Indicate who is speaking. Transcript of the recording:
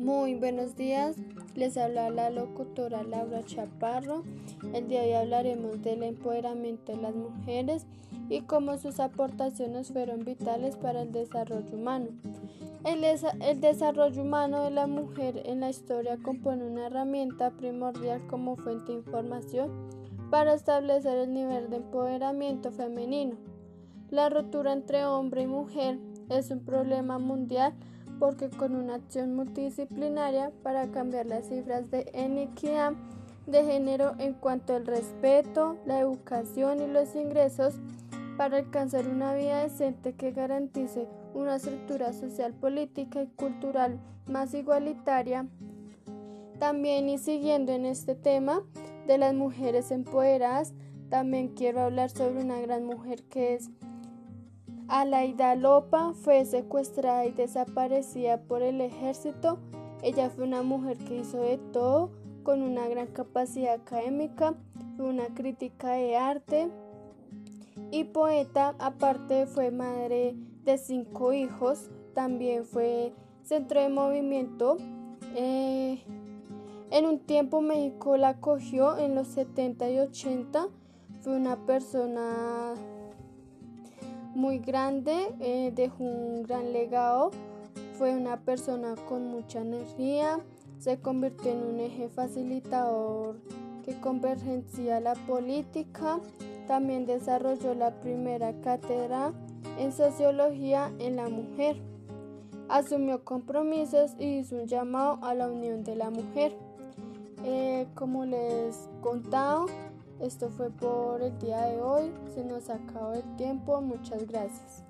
Speaker 1: Muy buenos días, les habla la locutora Laura Chaparro. El día de hoy hablaremos del empoderamiento de las mujeres y cómo sus aportaciones fueron vitales para el desarrollo humano. El, el, desarrollo humano de la mujer en la historia compone una herramienta primordial como fuente de información para establecer el nivel de empoderamiento femenino. La rotura entre hombre y mujer es un problema mundial porque con una acción multidisciplinaria para cambiar las cifras de inequidad de género en cuanto al respeto, la educación y los ingresos para alcanzar una vida decente que garantice una estructura social, política y cultural más igualitaria. También y siguiendo en este tema de las mujeres empoderadas, también quiero hablar sobre una gran mujer que es Alaida Lopa fue secuestrada y desaparecida por el ejército. Ella fue una mujer que hizo de todo, con una gran capacidad académica, fue una crítica de arte y poeta. Aparte fue madre de cinco hijos, también fue centro de movimiento. Eh, en un tiempo México la acogió en los 70 y 80. Fue una persona muy grande, eh, dejó un gran legado, fue una persona con mucha energía, se convirtió en un eje facilitador que convergencia la política, también desarrolló la primera cátedra en sociología en la mujer, asumió compromisos y hizo un llamado a la unión de la mujer. Eh, como les contaba, esto fue por el día de hoy. Se nos acabó el tiempo. Muchas gracias.